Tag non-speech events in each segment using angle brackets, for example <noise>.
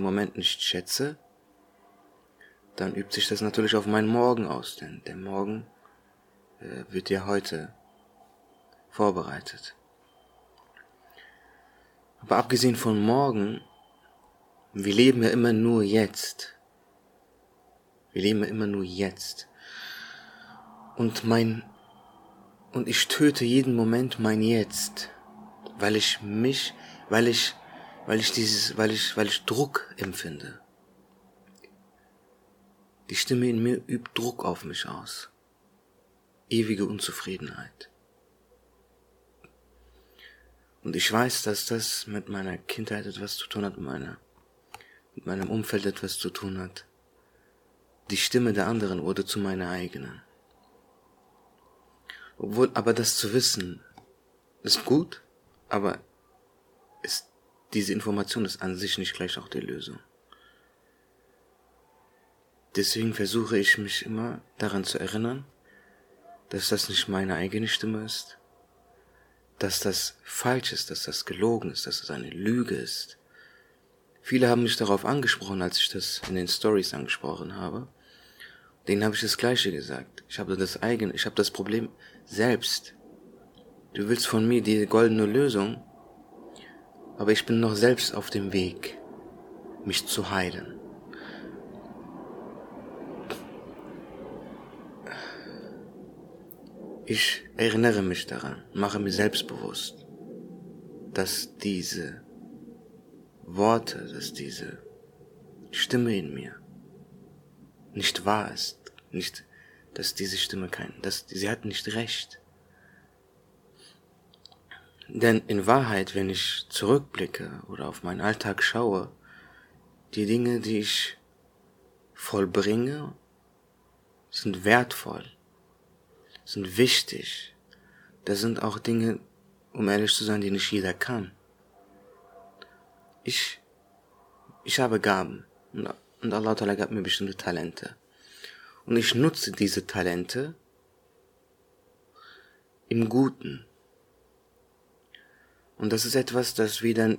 Moment nicht schätze, dann übt sich das natürlich auf meinen Morgen aus, denn der Morgen äh, wird ja heute vorbereitet. Aber abgesehen von morgen, wir leben ja immer nur jetzt. Wir leben ja immer nur jetzt. Und mein, und ich töte jeden Moment mein Jetzt, weil ich mich, weil ich, weil ich dieses, weil ich, weil ich Druck empfinde. Die Stimme in mir übt Druck auf mich aus. Ewige Unzufriedenheit. Und ich weiß, dass das mit meiner Kindheit etwas zu tun hat, mit, meiner, mit meinem Umfeld etwas zu tun hat. Die Stimme der anderen wurde zu meiner eigenen. Obwohl, aber das zu wissen, ist gut, aber ist, diese Information ist an sich nicht gleich auch die Lösung. Deswegen versuche ich mich immer daran zu erinnern, dass das nicht meine eigene Stimme ist, dass das falsch ist, dass das gelogen ist, dass das eine Lüge ist. Viele haben mich darauf angesprochen, als ich das in den Stories angesprochen habe. Denen habe ich das Gleiche gesagt. Ich habe das eigene, ich habe das Problem selbst. Du willst von mir die goldene Lösung, aber ich bin noch selbst auf dem Weg, mich zu heilen. Ich erinnere mich daran, mache mir selbstbewusst, dass diese Worte, dass diese Stimme in mir nicht wahr ist, nicht, dass diese Stimme kein, dass sie hat nicht recht. Denn in Wahrheit, wenn ich zurückblicke oder auf meinen Alltag schaue, die Dinge, die ich vollbringe, sind wertvoll sind wichtig. Das sind auch Dinge, um ehrlich zu sein, die nicht jeder kann. Ich, ich habe Gaben und Allah Ta'ala gab mir bestimmte Talente. Und ich nutze diese Talente im Guten. Und das ist etwas, das wieder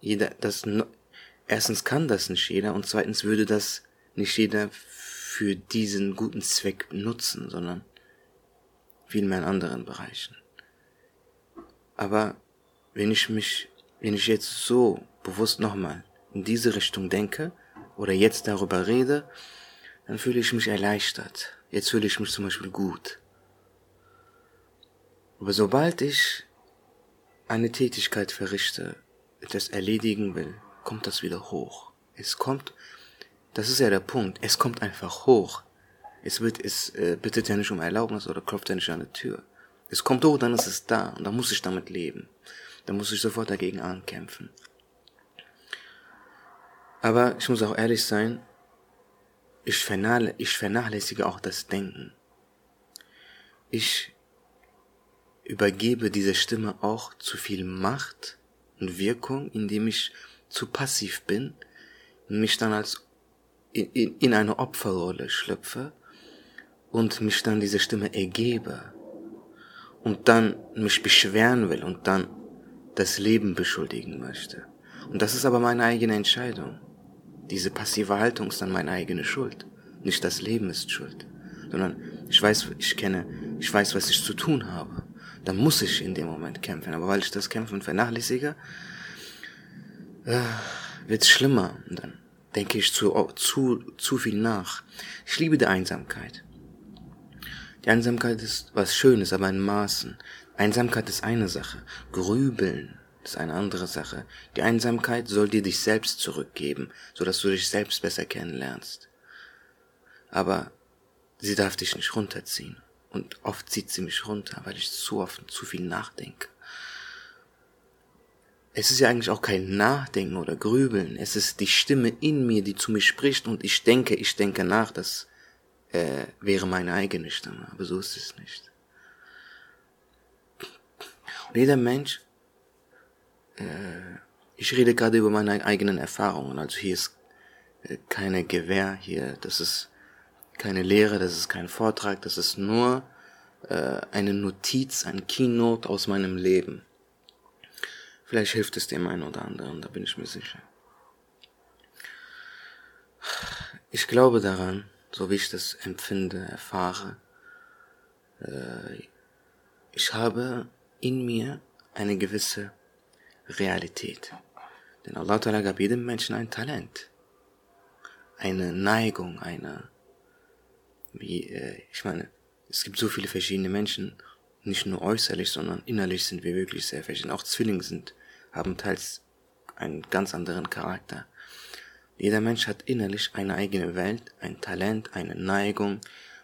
jeder, das, erstens kann das nicht jeder und zweitens würde das nicht jeder für diesen guten Zweck nutzen, sondern vielmehr in anderen Bereichen. Aber wenn ich mich, wenn ich jetzt so bewusst nochmal in diese Richtung denke oder jetzt darüber rede, dann fühle ich mich erleichtert. Jetzt fühle ich mich zum Beispiel gut. Aber sobald ich eine Tätigkeit verrichte, etwas erledigen will, kommt das wieder hoch. Es kommt, das ist ja der Punkt, es kommt einfach hoch. Es wird, es äh, bittet ja nicht um Erlaubnis oder klopft ja nicht an die Tür. Es kommt hoch, dann ist es da und dann muss ich damit leben. Dann muss ich sofort dagegen ankämpfen. Aber ich muss auch ehrlich sein, ich, vernachlässige, ich vernachlässige auch das Denken. Ich übergebe dieser Stimme auch zu viel Macht und Wirkung, indem ich zu passiv bin mich dann als in, in, in eine Opferrolle schlüpfe und mich dann diese Stimme ergebe und dann mich beschweren will und dann das Leben beschuldigen möchte. Und das ist aber meine eigene Entscheidung. Diese passive Haltung ist dann meine eigene Schuld. Nicht das Leben ist schuld, sondern ich weiß, ich kenne, ich weiß, was ich zu tun habe. Dann muss ich in dem Moment kämpfen. Aber weil ich das Kämpfen vernachlässige, äh, wird's schlimmer. Und dann denke ich zu, zu, zu viel nach. Ich liebe die Einsamkeit. Die Einsamkeit ist was Schönes, aber in Maßen. Einsamkeit ist eine Sache. Grübeln ist eine andere Sache. Die Einsamkeit soll dir dich selbst zurückgeben, so dass du dich selbst besser kennenlernst. Aber sie darf dich nicht runterziehen. Und oft zieht sie mich runter, weil ich zu oft zu viel nachdenke. Es ist ja eigentlich auch kein Nachdenken oder Grübeln. Es ist die Stimme in mir, die zu mir spricht und ich denke, ich denke nach. Das äh, wäre meine eigene Stimme, aber so ist es nicht. Und jeder Mensch, äh, ich rede gerade über meine eigenen Erfahrungen, also hier ist äh, keine Gewehr, hier, das ist keine Lehre, das ist kein Vortrag, das ist nur äh, eine Notiz, ein Keynote aus meinem Leben. Vielleicht hilft es dem einen oder anderen, da bin ich mir sicher. Ich glaube daran, so wie ich das empfinde, erfahre. Äh, ich habe in mir eine gewisse Realität. Denn Allah Ta'ala gab jedem Menschen ein Talent. Eine Neigung, eine, ich meine, es gibt so viele verschiedene Menschen, nicht nur äußerlich, sondern innerlich sind wir wirklich sehr verschieden. Auch Zwillinge sind, haben teils einen ganz anderen Charakter. Jeder Mensch hat innerlich eine eigene Welt, ein Talent, eine Neigung.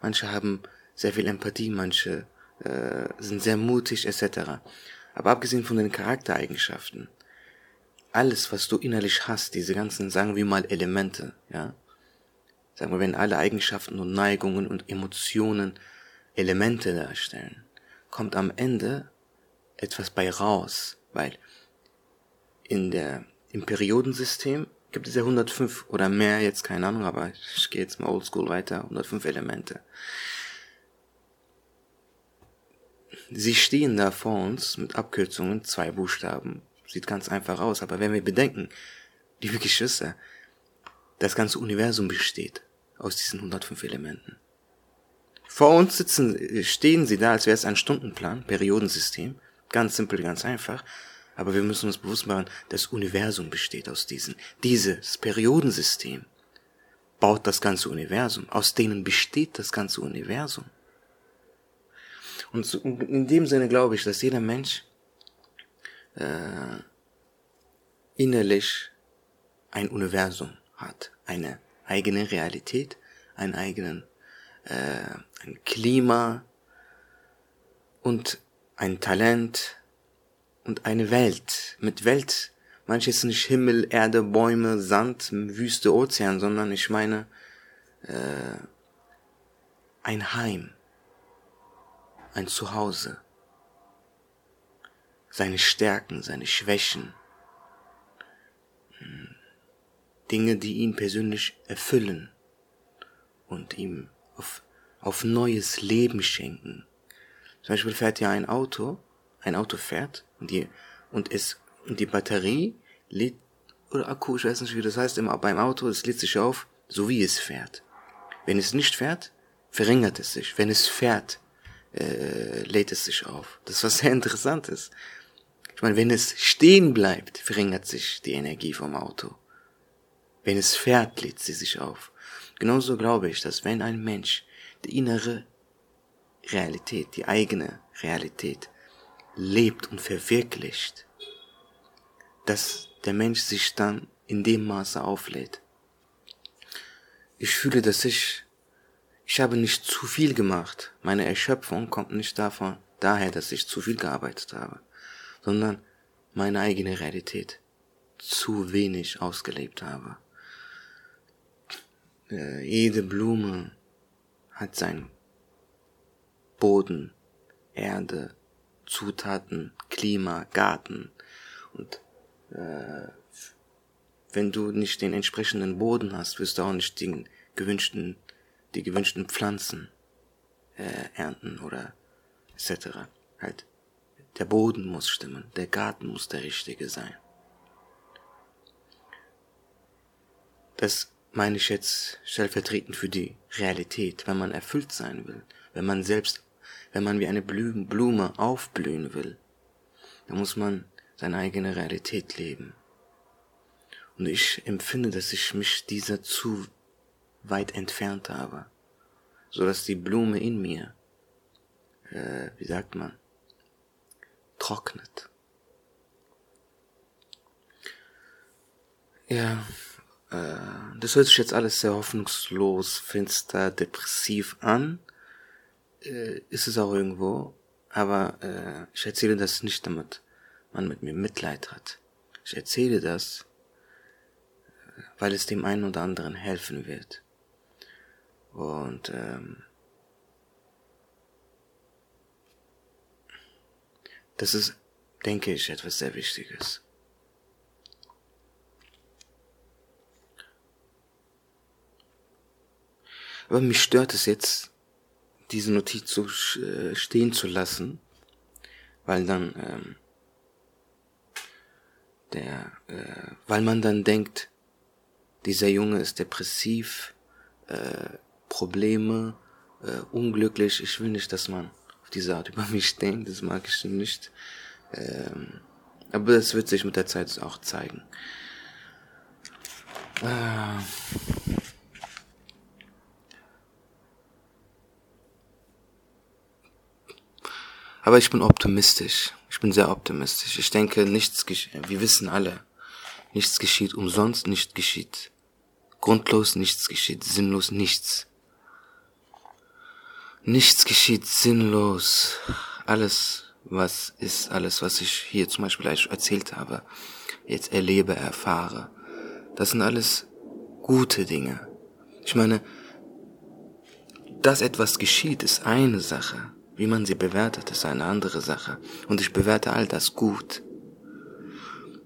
Manche haben sehr viel Empathie, manche äh, sind sehr mutig etc. Aber abgesehen von den Charaktereigenschaften, alles, was du innerlich hast, diese ganzen, sagen wir mal, Elemente, ja, sagen wir, wenn alle Eigenschaften und Neigungen und Emotionen Elemente darstellen, kommt am Ende etwas bei raus, weil in der, im Periodensystem gibt es ja 105 oder mehr, jetzt keine Ahnung, aber ich gehe jetzt mal oldschool weiter, 105 Elemente. Sie stehen da vor uns mit Abkürzungen, zwei Buchstaben. Sieht ganz einfach aus, aber wenn wir bedenken, liebe Geschwister, das ganze Universum besteht aus diesen 105 Elementen. Vor uns sitzen, stehen sie da, als wäre es ein Stundenplan, Periodensystem, ganz simpel, ganz einfach, aber wir müssen uns bewusst machen, das Universum besteht aus diesen. Dieses Periodensystem baut das ganze Universum, aus denen besteht das ganze Universum. Und in dem Sinne glaube ich, dass jeder Mensch äh, innerlich ein Universum hat, eine eigene Realität, einen eigenen äh, ein Klima und ein Talent und eine Welt. Mit Welt manche ist nicht Himmel, Erde, Bäume, Sand, Wüste, Ozean, sondern ich meine äh, ein Heim ein Zuhause. Seine Stärken, seine Schwächen. Dinge, die ihn persönlich erfüllen und ihm auf, auf neues Leben schenken. Zum Beispiel fährt ja ein Auto, ein Auto fährt und die, und es, und die Batterie lädt, oder Akku, ich weiß nicht, wie das heißt, immer beim Auto, es lädt sich auf, so wie es fährt. Wenn es nicht fährt, verringert es sich. Wenn es fährt, äh, lädt es sich auf. Das ist was sehr Interessantes. Ich meine, wenn es stehen bleibt, verringert sich die Energie vom Auto. Wenn es fährt, lädt sie sich auf. Genauso glaube ich, dass wenn ein Mensch die innere Realität, die eigene Realität lebt und verwirklicht, dass der Mensch sich dann in dem Maße auflädt. Ich fühle, dass ich ich habe nicht zu viel gemacht. Meine Erschöpfung kommt nicht davon, daher, dass ich zu viel gearbeitet habe, sondern meine eigene Realität zu wenig ausgelebt habe. Äh, jede Blume hat seinen Boden, Erde, Zutaten, Klima, Garten und äh, wenn du nicht den entsprechenden Boden hast, wirst du auch nicht den gewünschten die gewünschten Pflanzen äh, ernten oder etc. Halt, der Boden muss stimmen, der Garten muss der richtige sein. Das meine ich jetzt stellvertretend für die Realität, wenn man erfüllt sein will, wenn man selbst, wenn man wie eine Blume aufblühen will, dann muss man seine eigene Realität leben. Und ich empfinde, dass ich mich dieser zu weit entfernt habe, so dass die Blume in mir, äh, wie sagt man, trocknet. Ja, das hört sich jetzt alles sehr hoffnungslos, finster, depressiv an. Äh, ist es auch irgendwo, aber äh, ich erzähle das nicht, damit man mit mir Mitleid hat. Ich erzähle das, äh, weil es dem einen oder anderen helfen wird. Und ähm, das ist, denke ich, etwas sehr Wichtiges. Aber mich stört es jetzt, diese Notiz so äh, stehen zu lassen, weil dann ähm, der, äh, weil man dann denkt, dieser Junge ist depressiv, äh, Probleme, äh, unglücklich. Ich will nicht, dass man auf diese Art über <laughs> mich denkt, das mag ich nicht. Ähm, aber das wird sich mit der Zeit auch zeigen. Äh, aber ich bin optimistisch. Ich bin sehr optimistisch. Ich denke, nichts geschieht. Wir wissen alle, nichts geschieht umsonst, nichts geschieht grundlos, nichts geschieht sinnlos, nichts. Nichts geschieht sinnlos. Alles, was ist, alles, was ich hier zum Beispiel erzählt habe, jetzt erlebe, erfahre, das sind alles gute Dinge. Ich meine, dass etwas geschieht, ist eine Sache. Wie man sie bewertet, ist eine andere Sache. Und ich bewerte all das gut.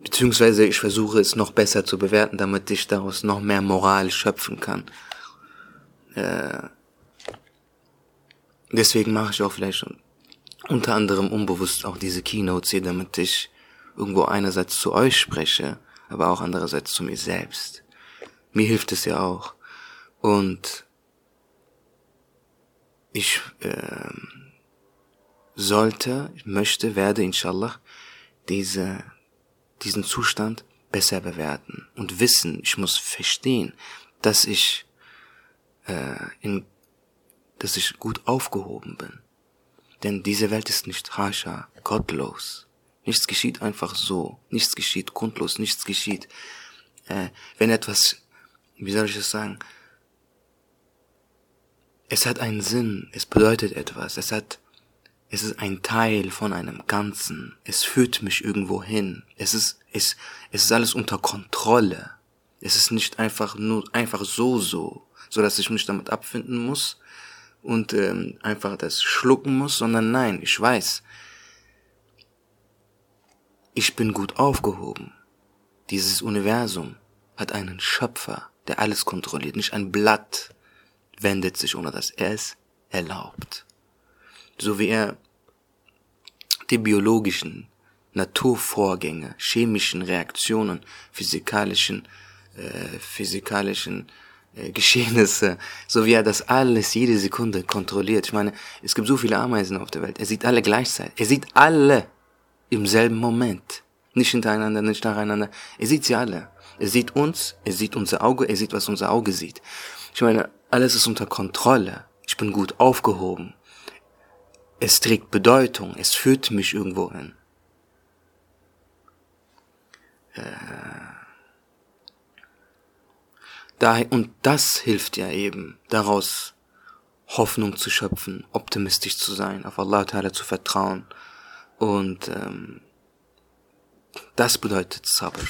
Beziehungsweise ich versuche es noch besser zu bewerten, damit ich daraus noch mehr Moral schöpfen kann. Äh, Deswegen mache ich auch vielleicht unter anderem unbewusst auch diese Keynotes hier, damit ich irgendwo einerseits zu euch spreche, aber auch andererseits zu mir selbst. Mir hilft es ja auch. Und ich äh, sollte, möchte, werde inshallah diese, diesen Zustand besser bewerten und wissen, ich muss verstehen, dass ich äh, in dass ich gut aufgehoben bin. Denn diese Welt ist nicht hascha, gottlos. Nichts geschieht einfach so. Nichts geschieht grundlos. Nichts geschieht. Äh, wenn etwas, wie soll ich das sagen? Es hat einen Sinn. Es bedeutet etwas. Es hat, es ist ein Teil von einem Ganzen. Es führt mich irgendwo hin. Es ist, es, es ist alles unter Kontrolle. Es ist nicht einfach nur, einfach so, so, so dass ich mich damit abfinden muss, und ähm, einfach das schlucken muss, sondern nein, ich weiß, ich bin gut aufgehoben. Dieses Universum hat einen Schöpfer, der alles kontrolliert. Nicht ein Blatt wendet sich, ohne dass er es erlaubt. So wie er die biologischen Naturvorgänge, chemischen Reaktionen, physikalischen, äh, physikalischen äh, Geschehnisse, so wie er das alles jede Sekunde kontrolliert. Ich meine, es gibt so viele Ameisen auf der Welt. Er sieht alle gleichzeitig. Er sieht alle im selben Moment. Nicht hintereinander, nicht nacheinander. Er sieht sie alle. Er sieht uns, er sieht unser Auge, er sieht, was unser Auge sieht. Ich meine, alles ist unter Kontrolle. Ich bin gut aufgehoben. Es trägt Bedeutung. Es führt mich irgendwo hin. Äh Daher, und das hilft ja eben, daraus Hoffnung zu schöpfen, optimistisch zu sein, auf Allah Ta'ala zu vertrauen. Und ähm, das bedeutet Sabr.